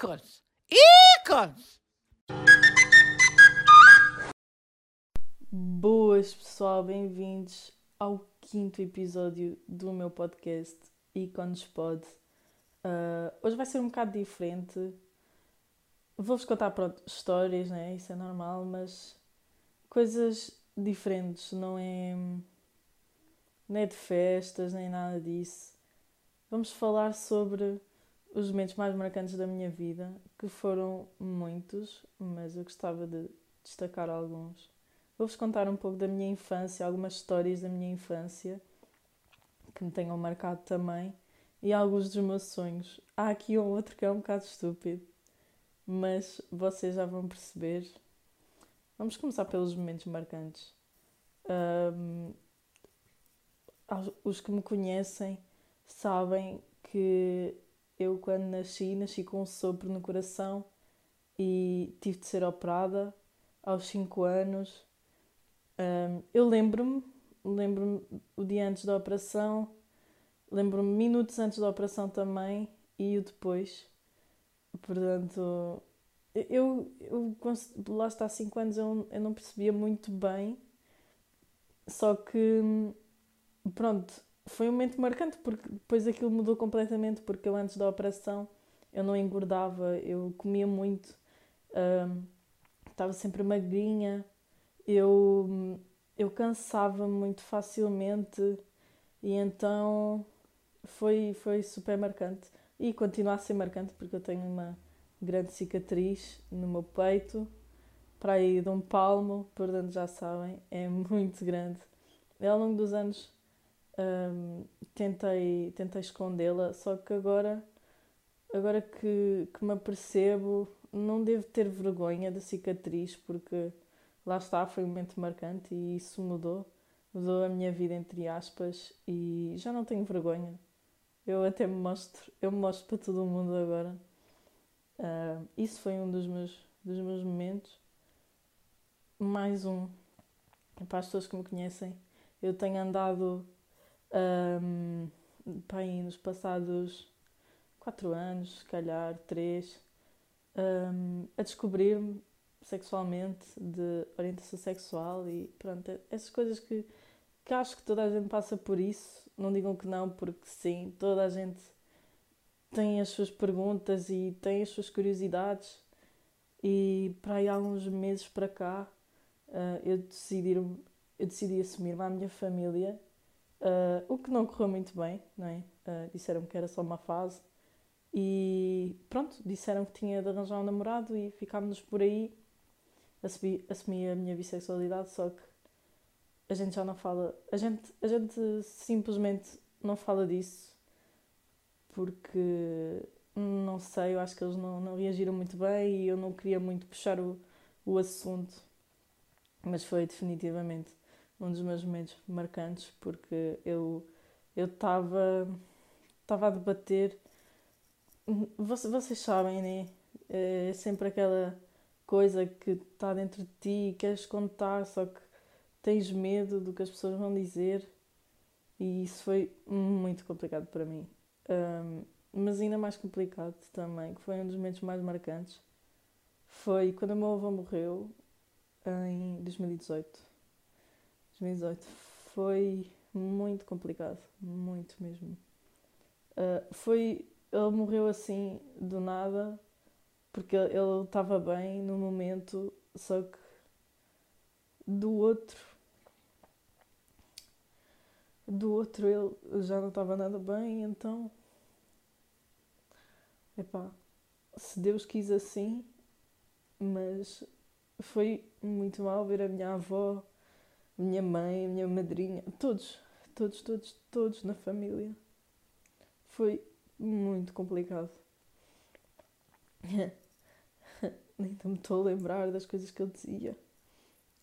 ícones! Ícones! Boas pessoal, bem-vindos ao quinto episódio do meu podcast Icones Pod. Uh, hoje vai ser um bocado diferente. Vou-vos contar pronto, histórias, né? Isso é normal, mas coisas diferentes, não é, não é de festas nem nada disso. Vamos falar sobre os momentos mais marcantes da minha vida, que foram muitos, mas eu gostava de destacar alguns. Vou-vos contar um pouco da minha infância, algumas histórias da minha infância que me tenham marcado também e alguns dos meus sonhos. Há aqui um outro que é um bocado estúpido, mas vocês já vão perceber. Vamos começar pelos momentos marcantes. Um, os que me conhecem sabem que eu, quando nasci, nasci com um sopro no coração e tive de ser operada aos 5 anos. Um, eu lembro-me, lembro-me o dia antes da operação, lembro-me minutos antes da operação também e o depois. Portanto, eu, eu lá está há 5 anos eu, eu não percebia muito bem, só que pronto, foi um momento marcante porque depois aquilo mudou completamente porque eu antes da operação eu não engordava, eu comia muito, um, estava sempre magrinha, eu, eu cansava muito facilmente e então foi, foi super marcante e continua a ser marcante porque eu tenho uma grande cicatriz no meu peito para aí de um palmo, portanto já sabem, é muito grande. E ao longo dos anos um, tentei, tentei escondê-la, só que agora, agora que, que me apercebo, não devo ter vergonha da cicatriz, porque lá está, foi um momento marcante e isso mudou. Mudou a minha vida, entre aspas, e já não tenho vergonha. Eu até me mostro, eu me mostro para todo mundo agora. Uh, isso foi um dos meus, dos meus momentos. Mais um, para as pessoas que me conhecem, eu tenho andado um, bem, nos passados quatro anos, se calhar três, um, a descobrir-me sexualmente, de orientação sexual e pronto, essas coisas que, que acho que toda a gente passa por isso. Não digam que não, porque sim, toda a gente tem as suas perguntas e tem as suas curiosidades. E para aí há uns meses para cá uh, eu, decidi, eu decidi assumir-me à minha família Uh, o que não correu muito bem, não é? Uh, disseram que era só uma fase e pronto, disseram que tinha de arranjar um namorado e ficámos por aí. Assumi, assumi a minha bissexualidade, só que a gente já não fala, a gente, a gente simplesmente não fala disso porque não sei, eu acho que eles não, não reagiram muito bem e eu não queria muito puxar o, o assunto, mas foi definitivamente um dos meus momentos marcantes, porque eu estava estava a debater vocês, vocês sabem, né? É sempre aquela coisa que está dentro de ti e queres contar, só que tens medo do que as pessoas vão dizer e isso foi muito complicado para mim. Um, mas ainda mais complicado também, que foi um dos momentos mais marcantes, foi quando o meu avô morreu em 2018. 2018 foi muito complicado, muito mesmo. Uh, foi, ele morreu assim do nada, porque ele estava bem no momento, só que do outro, do outro ele já não estava nada bem, então, epá, se Deus quis assim, mas foi muito mal ver a minha avó minha mãe, minha madrinha, todos, todos, todos, todos na família. Foi muito complicado. Nem me estou a lembrar das coisas que ele dizia.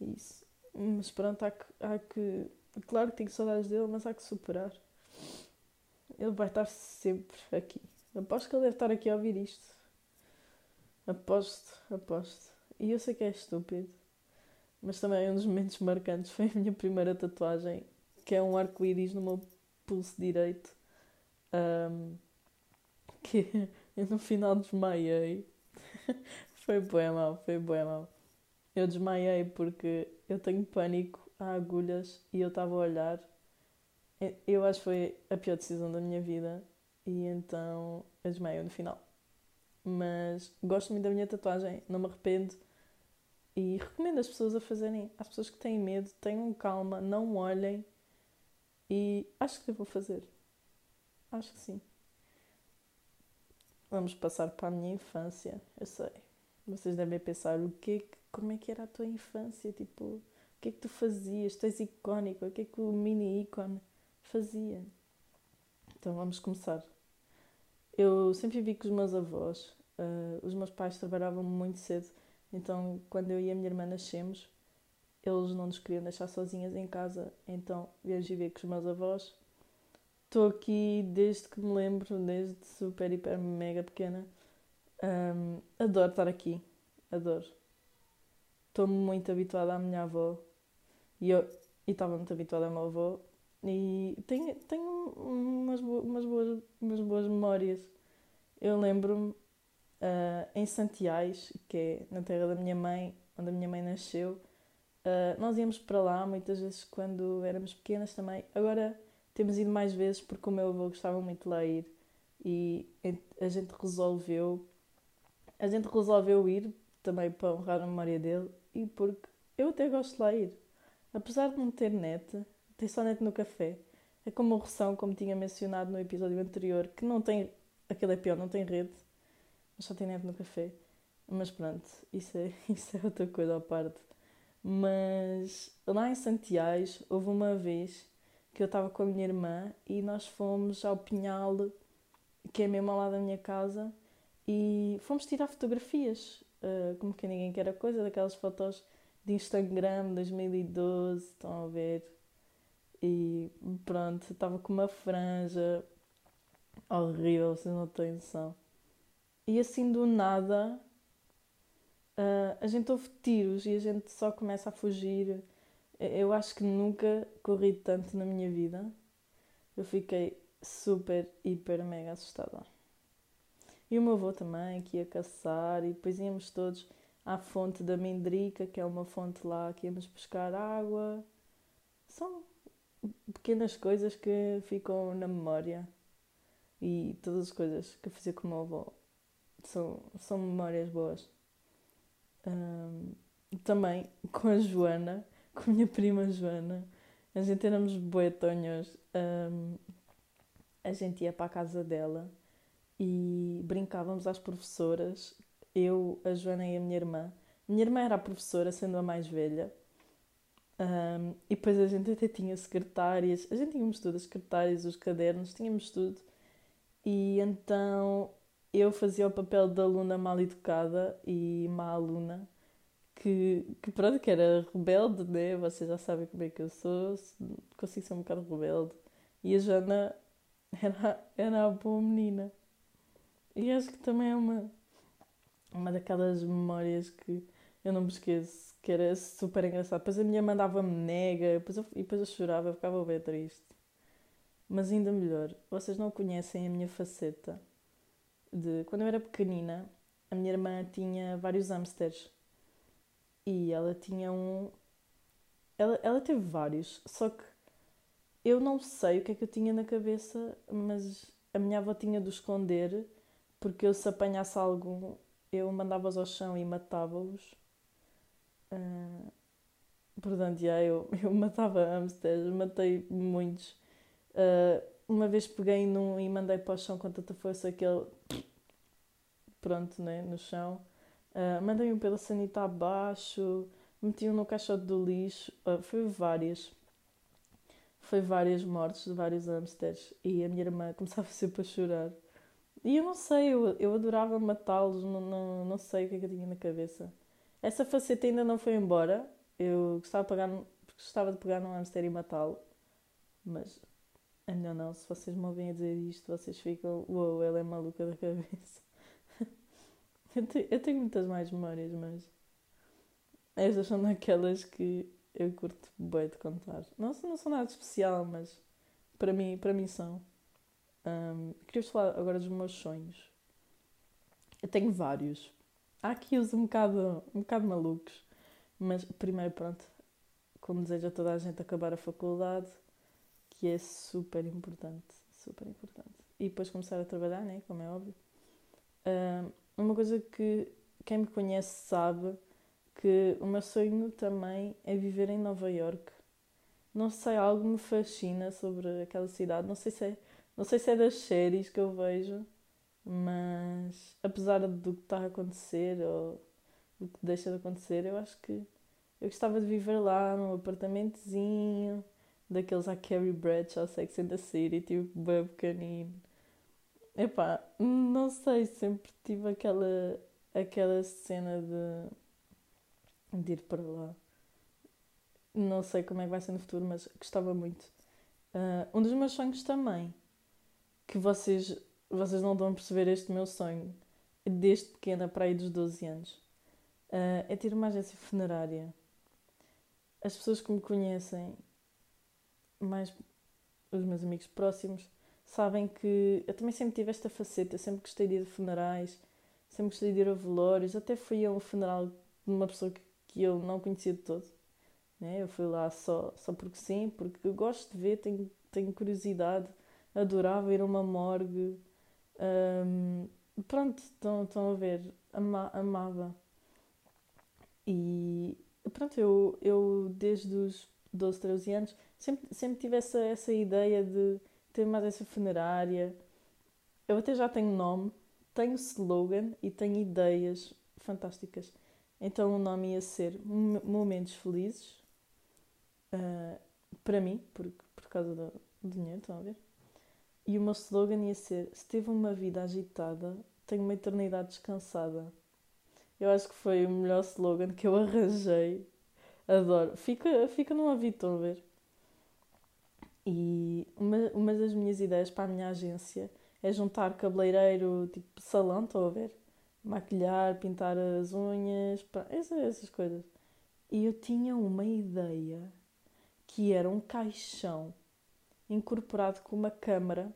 Isso. Mas pronto, há que, há que. Claro que tenho saudades dele, mas há que superar. Ele vai estar sempre aqui. Aposto que ele deve estar aqui a ouvir isto. Aposto, aposto. E eu sei que é estúpido mas também um dos momentos marcantes foi a minha primeira tatuagem, que é um arco-íris no meu pulso direito. Um, que Eu no final desmaiei. foi bem mal, foi bem mal. Eu desmaiei porque eu tenho pânico a agulhas e eu estava a olhar. Eu acho que foi a pior decisão da minha vida e então eu desmaiei no final. Mas gosto muito da minha tatuagem, não me arrependo e recomendo as pessoas a fazerem. As pessoas que têm medo, tenham calma, não olhem e acho que vou fazer. Acho que sim. Vamos passar para a minha infância, eu sei. Vocês devem pensar o que, como é que era a tua infância, tipo, o que é que tu fazias? Tu és icónico, o que é que o mini ícone fazia? Então vamos começar. Eu sempre vi com os meus avós, uh, os meus pais trabalhavam muito cedo, então quando eu e a minha irmã nascemos, eles não nos queriam deixar sozinhas em casa, então viemos viver com os meus avós Estou aqui desde que me lembro, desde super, hiper, mega pequena. Um, adoro estar aqui. Adoro. Estou muito habituada à minha avó. E eu estava muito habituada à minha avó. E tenho, tenho umas, umas, boas, umas boas memórias. Eu lembro-me uh, em Santiais, que é na terra da minha mãe, onde a minha mãe nasceu. Uh, nós íamos para lá muitas vezes quando éramos pequenas também. Agora temos ido mais vezes porque o meu avô gostava muito de lá ir e a gente resolveu a gente resolveu ir também para honrar a memória dele e porque eu até gosto de lá ir. Apesar de não ter net, ter só net no café. É como o Roção, como tinha mencionado no episódio anterior, que não tem. Aquele é pior, não tem rede, só tem net no café. Mas pronto, isso é, isso é outra coisa à parte. Mas lá em Santiago houve uma vez que eu estava com a minha irmã e nós fomos ao Pinhal, que é mesmo ao lado da minha casa, e fomos tirar fotografias, uh, como que ninguém quer a coisa, daquelas fotos de Instagram 2012, estão a ver? E pronto, estava com uma franja horrível, vocês não têm noção. E assim do nada, uh, a gente ouve tiros e a gente só começa a fugir eu acho que nunca corri tanto na minha vida. Eu fiquei super, hiper, mega assustada. E o meu avô também, que ia caçar, e depois íamos todos à fonte da Mendrica, que é uma fonte lá que íamos pescar água. São pequenas coisas que ficam na memória. E todas as coisas que eu fazia com o meu avô são, são memórias boas. Um, também com a Joana com a minha prima Joana. A gente éramos boetonhos. Um, a gente ia para a casa dela e brincávamos às professoras. Eu, a Joana e a minha irmã. Minha irmã era a professora, sendo a mais velha. Um, e depois a gente até tinha secretárias. A gente tínhamos tudo, as secretárias, os cadernos, tínhamos tudo. E então eu fazia o papel de aluna mal educada e má aluna que, que pronto, que era rebelde, né? Vocês já sabem como é que eu sou, consigo ser um bocado rebelde. E a Jana era, era a boa menina. E acho que também é uma, uma daquelas memórias que eu não me esqueço, que era super engraçado. Depois a minha mandava-me nega, depois eu, e depois eu chorava, eu ficava bem triste. Mas ainda melhor, vocês não conhecem a minha faceta de quando eu era pequenina, a minha irmã tinha vários hamsters e ela tinha um. Ela, ela teve vários, só que eu não sei o que é que eu tinha na cabeça, mas a minha avó tinha de esconder, porque eu se apanhasse algum, eu mandava-os ao chão e matava-os. Uh, portanto, já, eu, eu matava hamsters, matei muitos. Uh, uma vez peguei num e mandei para o chão com tanta força que ele. Pronto, né? No chão. Uh, mandei um pela sanita abaixo, meti um no caixote do lixo. Uh, foi várias. Foi várias mortes de vários hamsters. E a minha irmã começava sempre a chorar. E eu não sei, eu, eu adorava matá-los, não, não, não sei o que é que eu tinha na cabeça. Essa faceta ainda não foi embora. Eu gostava de pegar, gostava de pegar num hamster e matá-lo. Mas ainda não, se vocês me ouvem a dizer isto, vocês ficam, uou, ela é maluca da cabeça. Eu tenho, eu tenho muitas mais memórias, mas estas são daquelas que eu curto bem de contar. Não, não são nada especial, mas para mim, para mim são. Um, queria falar agora dos meus sonhos. Eu tenho vários. Há aqui os um bocado, um bocado malucos. Mas primeiro, pronto, como desejo a toda a gente acabar a faculdade, que é super importante, super importante. E depois começar a trabalhar, né? Como é óbvio. Uh, uma coisa que quem me conhece sabe que o meu sonho também é viver em Nova York. Não sei, algo me fascina sobre aquela cidade. Não sei se é, não sei se é das séries que eu vejo, mas apesar do que está a acontecer ou do que deixa de acontecer, eu acho que eu gostava de viver lá num apartamentozinho, daqueles a Carrie Bradshaw, Sex and the City, tipo, bem pequenino. Epá, não sei, sempre tive aquela, aquela cena de, de ir para lá. Não sei como é que vai ser no futuro, mas gostava muito. Uh, um dos meus sonhos também, que vocês, vocês não a perceber este meu sonho, desde pequena, para aí dos 12 anos, uh, é ter uma agência funerária. As pessoas que me conhecem, mais os meus amigos próximos, sabem que eu também sempre tive esta faceta, sempre gostei de ir a funerais, sempre gostei de ir a velórios, até fui a um funeral de uma pessoa que, eu não conhecia de todo. Né? Eu fui lá só, só porque sim, porque eu gosto de ver, tenho, tenho curiosidade, adorava ir a uma morgue. Um, pronto, estão, estão a ver, ama, amava. E pronto, eu, eu desde os 12, 13 anos sempre, sempre tive essa, essa ideia de ter mais essa funerária. Eu até já tenho nome, tenho slogan e tenho ideias fantásticas. Então o nome ia ser Momentos Felizes uh, para mim, por, por causa do, dinheiro, estão a ver? E o meu slogan ia ser: Se teve uma vida agitada, tenho uma eternidade descansada. Eu acho que foi o melhor slogan que eu arranjei. Adoro. Fica, fica no ouvido, estão a ver? E uma, uma das minhas ideias para a minha agência é juntar cabeleireiro, tipo salão, estou a ver? Maquilhar, pintar as unhas, essas, essas coisas. E eu tinha uma ideia que era um caixão incorporado com uma câmara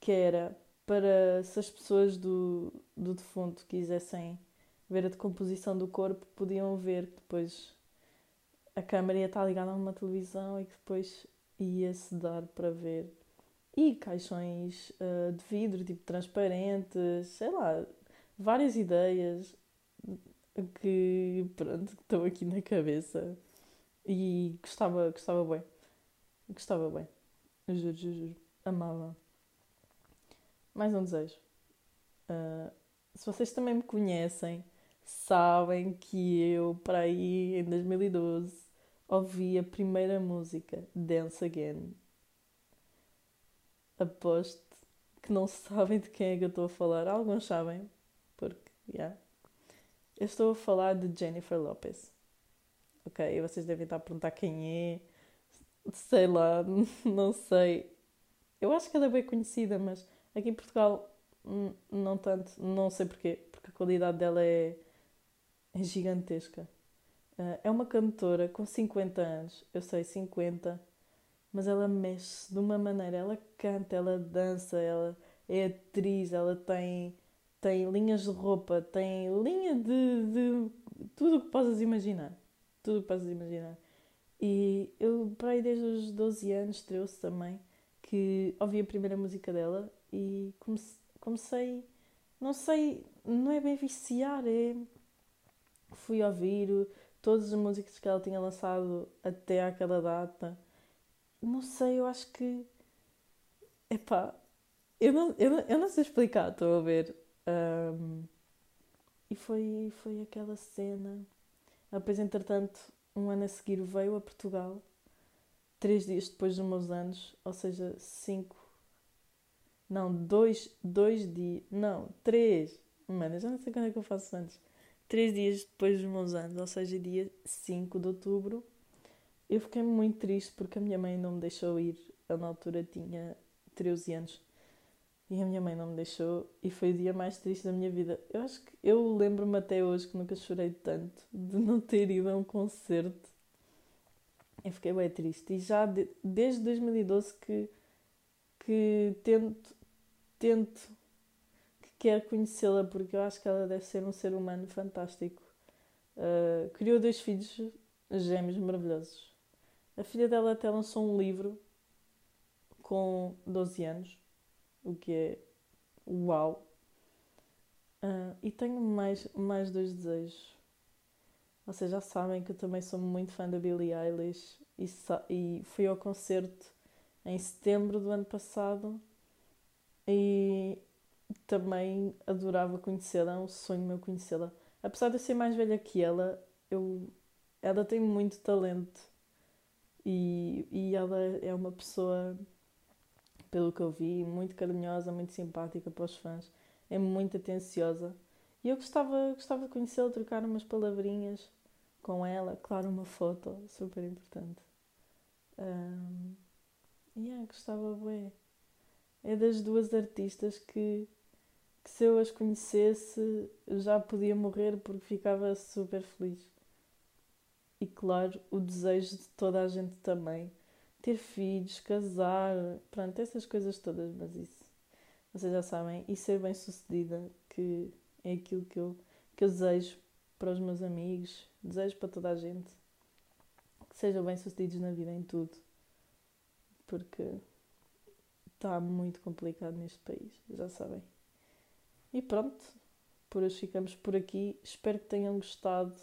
que era para se as pessoas do, do defunto quisessem ver a decomposição do corpo, podiam ver que depois a câmara ia estar ligada a uma televisão e que depois ia-se dar para ver. E caixões uh, de vidro, tipo transparentes, sei lá, várias ideias que, pronto, estão aqui na cabeça. E gostava, gostava bem. Gostava bem. Juro, juro, juro. Amava. Mais um desejo. Uh, se vocês também me conhecem, sabem que eu, para aí, em 2012, ouvi a primeira música, Dance Again. Aposto que não sabem de quem é que eu estou a falar. Alguns sabem, porque, yeah. Eu estou a falar de Jennifer Lopez. Ok, e vocês devem estar a perguntar quem é. Sei lá, não sei. Eu acho que ela é bem conhecida, mas aqui em Portugal não tanto. Não sei porquê, porque a qualidade dela é, é gigantesca. Uh, é uma cantora com 50 anos, eu sei, 50, mas ela mexe de uma maneira, ela canta, ela dança, ela é atriz, ela tem, tem linhas de roupa, tem linha de, de tudo o que possas imaginar. Tudo o que possas imaginar. E eu, para aí desde os 12 anos, trouxe também, que ouvi a primeira música dela e comecei, comecei não sei, não é bem viciar, é. Fui ouvir, todas as músicas que ela tinha lançado até aquela data. Não sei, eu acho que. Epá, eu não, eu não, eu não sei explicar, estou a ver. Um, e foi, foi aquela cena. Depois, entretanto, um ano a seguir veio a Portugal, três dias depois dos meus anos, ou seja, cinco. Não, dois, dois dias. Não, três. Mano, eu já não sei quando é que eu faço antes três dias depois dos meus anos, ou seja, dia 5 de outubro, eu fiquei muito triste porque a minha mãe não me deixou ir. Eu, na altura, tinha 13 anos e a minha mãe não me deixou e foi o dia mais triste da minha vida. Eu acho que eu lembro-me até hoje que nunca chorei tanto de não ter ido a um concerto. Eu fiquei bem triste e já de, desde 2012 que, que tento, tento quero conhecê-la porque eu acho que ela deve ser um ser humano fantástico. Uh, criou dois filhos gêmeos maravilhosos. A filha dela até lançou um livro com 12 anos, o que é uau. Uh, e tenho mais, mais dois desejos. Vocês já sabem que eu também sou muito fã da Billie Eilish e, e fui ao concerto em setembro do ano passado e também adorava conhecê-la, é um sonho meu conhecê-la. Apesar de eu ser mais velha que ela, eu, ela tem muito talento e, e ela é uma pessoa, pelo que eu vi, muito carinhosa, muito simpática para os fãs, é muito atenciosa. E eu gostava, gostava de conhecê-la, trocar umas palavrinhas com ela, claro, uma foto, super importante. Um, yeah, gostava bem. É das duas artistas que, que se eu as conhecesse eu já podia morrer porque ficava super feliz. E claro, o desejo de toda a gente também. Ter filhos, casar, pronto, essas coisas todas, mas isso, vocês já sabem, e ser bem sucedida, que é aquilo que eu, que eu desejo para os meus amigos, desejo para toda a gente que sejam bem-sucedidos na vida em tudo, porque está muito complicado neste país, já sabem. E pronto, por hoje ficamos por aqui. Espero que tenham gostado.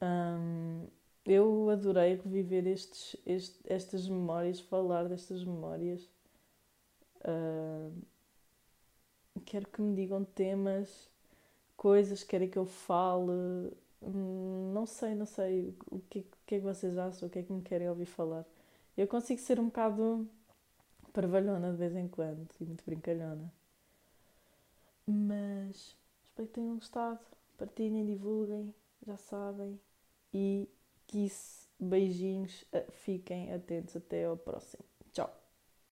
Um, eu adorei reviver estes, este, estas memórias, falar destas memórias. Uh, quero que me digam temas coisas que querem que eu fale. Hum, não sei, não sei o que, o que é que vocês acham, o que é que me querem ouvir falar. Eu consigo ser um bocado parvalhona de vez em quando e muito brincalhona. Mas espero que tenham gostado. Partilhem, divulguem, já sabem. E isso, beijinhos, fiquem atentos. Até ao próximo.